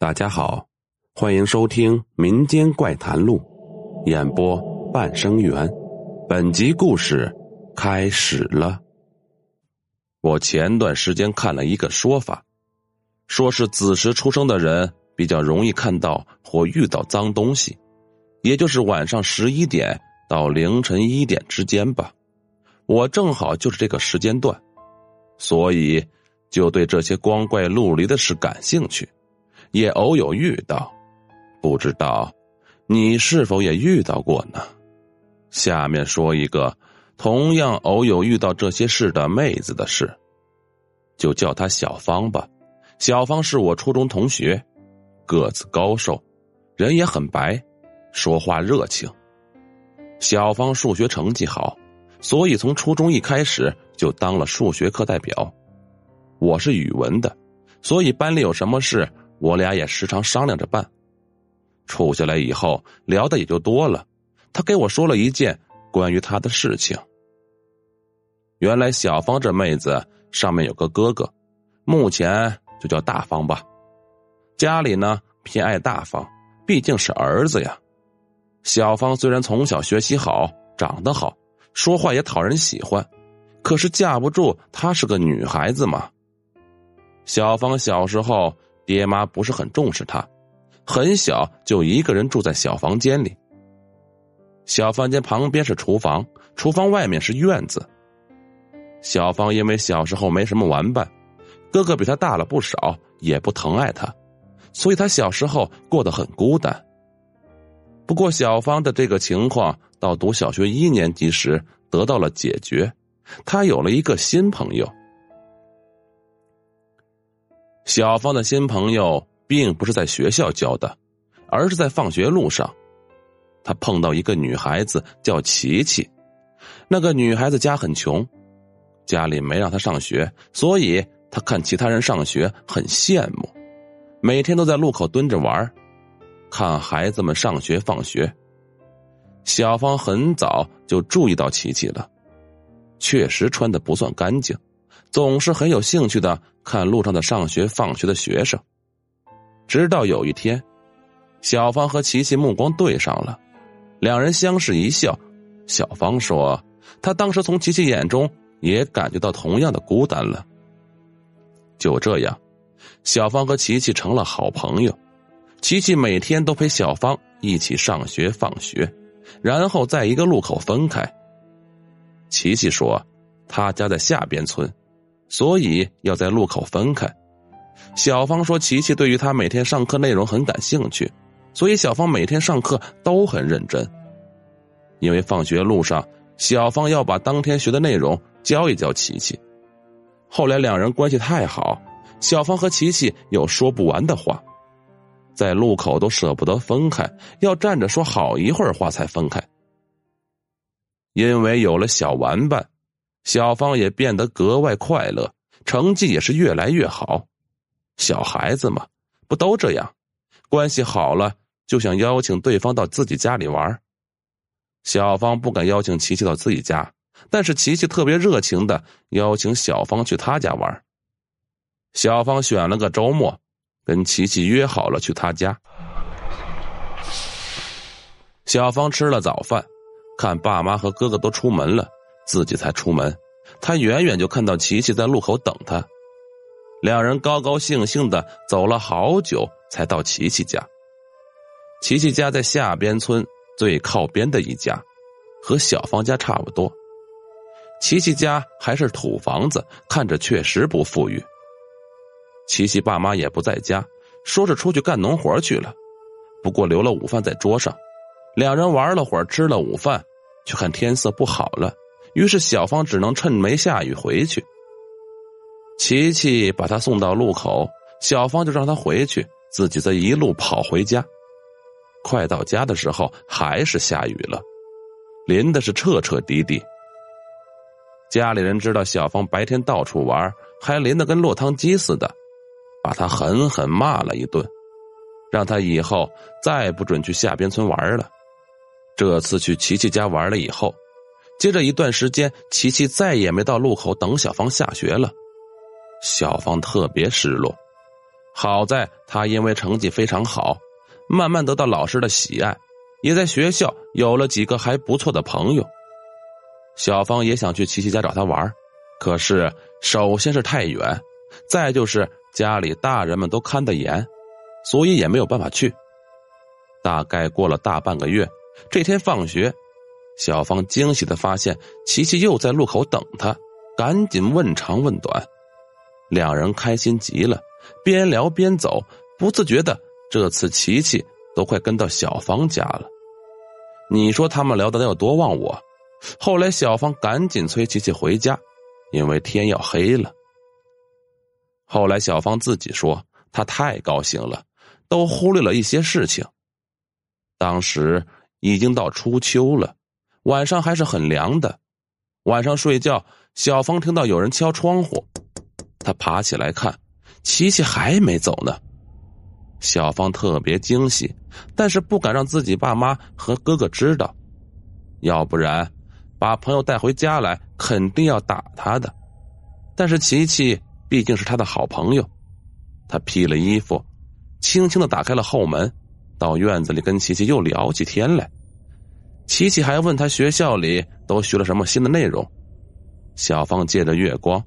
大家好，欢迎收听《民间怪谈录》，演播半生缘。本集故事开始了。我前段时间看了一个说法，说是子时出生的人比较容易看到或遇到脏东西，也就是晚上十一点到凌晨一点之间吧。我正好就是这个时间段，所以就对这些光怪陆离的事感兴趣。也偶有遇到，不知道你是否也遇到过呢？下面说一个同样偶有遇到这些事的妹子的事，就叫她小芳吧。小芳是我初中同学，个子高瘦，人也很白，说话热情。小芳数学成绩好，所以从初中一开始就当了数学课代表。我是语文的，所以班里有什么事。我俩也时常商量着办，处下来以后聊的也就多了。他给我说了一件关于他的事情。原来小芳这妹子上面有个哥哥，目前就叫大方吧。家里呢偏爱大方，毕竟是儿子呀。小芳虽然从小学习好，长得好，说话也讨人喜欢，可是架不住她是个女孩子嘛。小芳小时候。爹妈不是很重视他，很小就一个人住在小房间里。小房间旁边是厨房，厨房外面是院子。小芳因为小时候没什么玩伴，哥哥比他大了不少，也不疼爱他，所以他小时候过得很孤单。不过小芳的这个情况到读小学一年级时得到了解决，她有了一个新朋友。小芳的新朋友并不是在学校交的，而是在放学路上，他碰到一个女孩子叫琪琪。那个女孩子家很穷，家里没让她上学，所以她看其他人上学很羡慕，每天都在路口蹲着玩，看孩子们上学放学。小芳很早就注意到琪琪了，确实穿的不算干净。总是很有兴趣的看路上的上学放学的学生，直到有一天，小芳和琪琪目光对上了，两人相视一笑。小芳说：“她当时从琪琪眼中也感觉到同样的孤单了。”就这样，小芳和琪琪成了好朋友。琪琪每天都陪小芳一起上学放学，然后在一个路口分开。琪琪说：“他家在下边村。”所以要在路口分开。小芳说：“琪琪对于他每天上课内容很感兴趣，所以小芳每天上课都很认真。因为放学路上，小芳要把当天学的内容教一教琪琪。后来两人关系太好，小芳和琪琪有说不完的话，在路口都舍不得分开，要站着说好一会儿话才分开。因为有了小玩伴。”小芳也变得格外快乐，成绩也是越来越好。小孩子嘛，不都这样？关系好了就想邀请对方到自己家里玩。小芳不敢邀请琪琪到自己家，但是琪琪特别热情的邀请小芳去他家玩。小芳选了个周末，跟琪琪约好了去他家。小芳吃了早饭，看爸妈和哥哥都出门了。自己才出门，他远远就看到琪琪在路口等他，两人高高兴兴的走了好久，才到琪琪家。琪琪家在下边村最靠边的一家，和小芳家差不多。琪琪家还是土房子，看着确实不富裕。琪琪爸妈也不在家，说是出去干农活去了，不过留了午饭在桌上。两人玩了会儿，吃了午饭，却看天色不好了。于是小芳只能趁没下雨回去。琪琪把她送到路口，小芳就让她回去，自己则一路跑回家。快到家的时候，还是下雨了，淋的是彻彻底底。家里人知道小芳白天到处玩，还淋得跟落汤鸡似的，把她狠狠骂了一顿，让她以后再不准去下边村玩了。这次去琪琪家玩了以后。接着一段时间，琪琪再也没到路口等小芳下学了。小芳特别失落，好在她因为成绩非常好，慢慢得到老师的喜爱，也在学校有了几个还不错的朋友。小芳也想去琪琪家找他玩，可是首先是太远，再就是家里大人们都看得严，所以也没有办法去。大概过了大半个月，这天放学，小芳惊喜的发现琪琪又在路口等她，赶紧问长问短，两人开心极了，边聊边走，不自觉的这次琪琪都快跟到小芳家了。你说他们聊的得有多忘我？后来，小芳赶紧催琪琪回家，因为天要黑了。后来，小芳自己说，她太高兴了，都忽略了一些事情。当时已经到初秋了，晚上还是很凉的。晚上睡觉，小芳听到有人敲窗户，她爬起来看，琪琪还没走呢。小芳特别惊喜，但是不敢让自己爸妈和哥哥知道，要不然。把朋友带回家来，肯定要打他的。但是琪琪毕竟是他的好朋友，他披了衣服，轻轻的打开了后门，到院子里跟琪琪又聊起天来。琪琪还问他学校里都学了什么新的内容。小芳借着月光，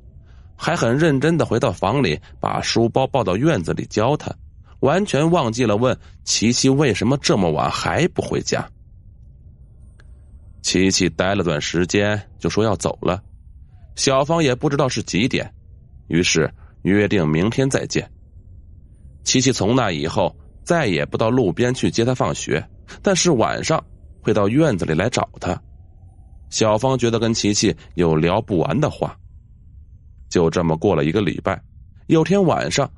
还很认真的回到房里，把书包抱到院子里教他，完全忘记了问琪琪为什么这么晚还不回家。琪琪待了段时间，就说要走了。小芳也不知道是几点，于是约定明天再见。琪琪从那以后再也不到路边去接他放学，但是晚上会到院子里来找他。小芳觉得跟琪琪有聊不完的话。就这么过了一个礼拜，有天晚上，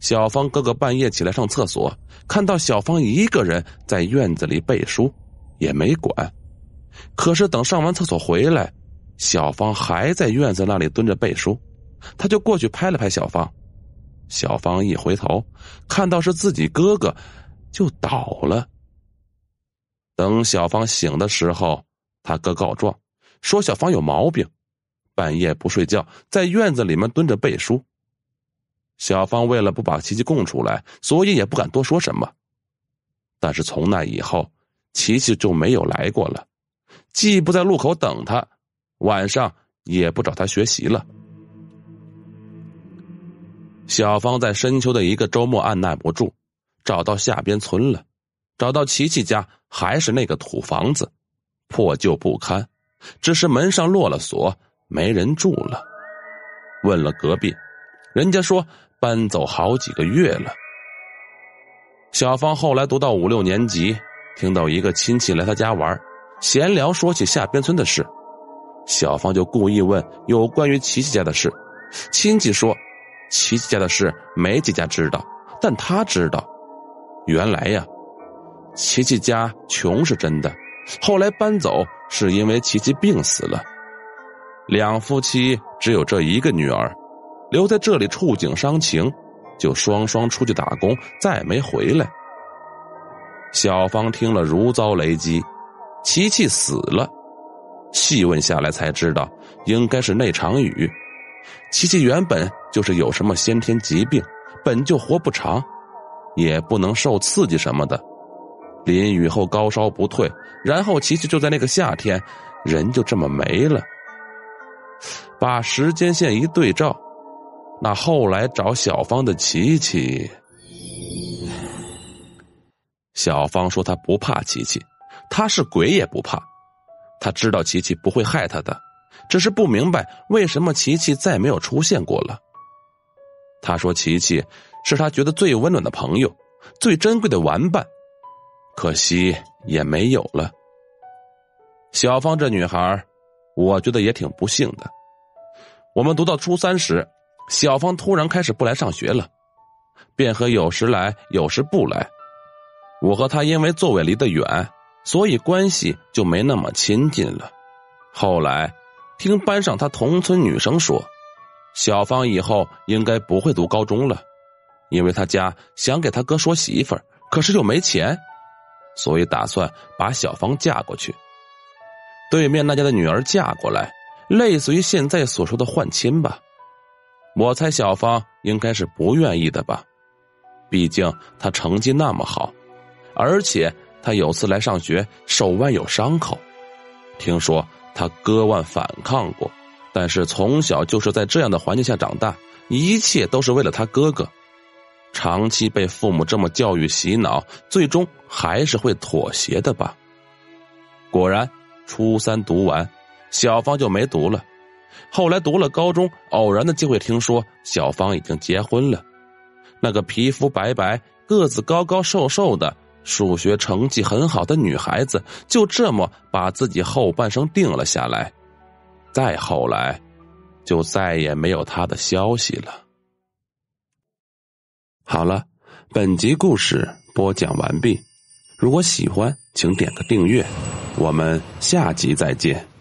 小芳哥哥半夜起来上厕所，看到小芳一个人在院子里背书，也没管。可是等上完厕所回来，小芳还在院子那里蹲着背书，他就过去拍了拍小芳。小芳一回头，看到是自己哥哥，就倒了。等小芳醒的时候，他哥告状，说小芳有毛病，半夜不睡觉，在院子里面蹲着背书。小芳为了不把琪琪供出来，所以也不敢多说什么。但是从那以后，琪琪就没有来过了。既不在路口等他，晚上也不找他学习了。小芳在深秋的一个周末按耐不住，找到下边村了，找到琪琪家，还是那个土房子，破旧不堪，只是门上落了锁，没人住了。问了隔壁，人家说搬走好几个月了。小芳后来读到五六年级，听到一个亲戚来他家玩。闲聊说起下边村的事，小芳就故意问有关于琪琪家的事。亲戚说，琪琪家的事没几家知道，但他知道。原来呀，琪琪家穷是真的，后来搬走是因为琪琪病死了。两夫妻只有这一个女儿，留在这里触景伤情，就双双出去打工，再没回来。小芳听了如遭雷击。琪琪死了，细问下来才知道，应该是那场雨。琪琪原本就是有什么先天疾病，本就活不长，也不能受刺激什么的。淋雨后高烧不退，然后琪琪就在那个夏天，人就这么没了。把时间线一对照，那后来找小芳的琪琪，小芳说她不怕琪琪。她是鬼也不怕，她知道琪琪不会害她的，只是不明白为什么琪琪再没有出现过了。他说：“琪琪是他觉得最温暖的朋友，最珍贵的玩伴，可惜也没有了。”小芳这女孩，我觉得也挺不幸的。我们读到初三时，小芳突然开始不来上学了，便和有时来有时不来。我和她因为座位离得远。所以关系就没那么亲近了。后来，听班上他同村女生说，小芳以后应该不会读高中了，因为他家想给他哥说媳妇儿，可是又没钱，所以打算把小芳嫁过去。对面那家的女儿嫁过来，类似于现在所说的换亲吧。我猜小芳应该是不愿意的吧。毕竟他成绩那么好，而且他有次来上学手腕有伤口，听说他割腕反抗过，但是从小就是在这样的环境下长大，一切都是为了他哥哥。长期被父母这么教育洗脑，最终还是会妥协的吧。果然，初三读完，小芳就没读了。后来读了高中，偶然的机会听说小芳已经结婚了。那个皮肤白白、个子高高瘦瘦的、数学成绩很好的女孩子，就这么把自己后半生定了下来。再后来，就再也没有她的消息了。好了，本集故事播讲完毕。如果喜欢，请点个订阅。我们下集再见。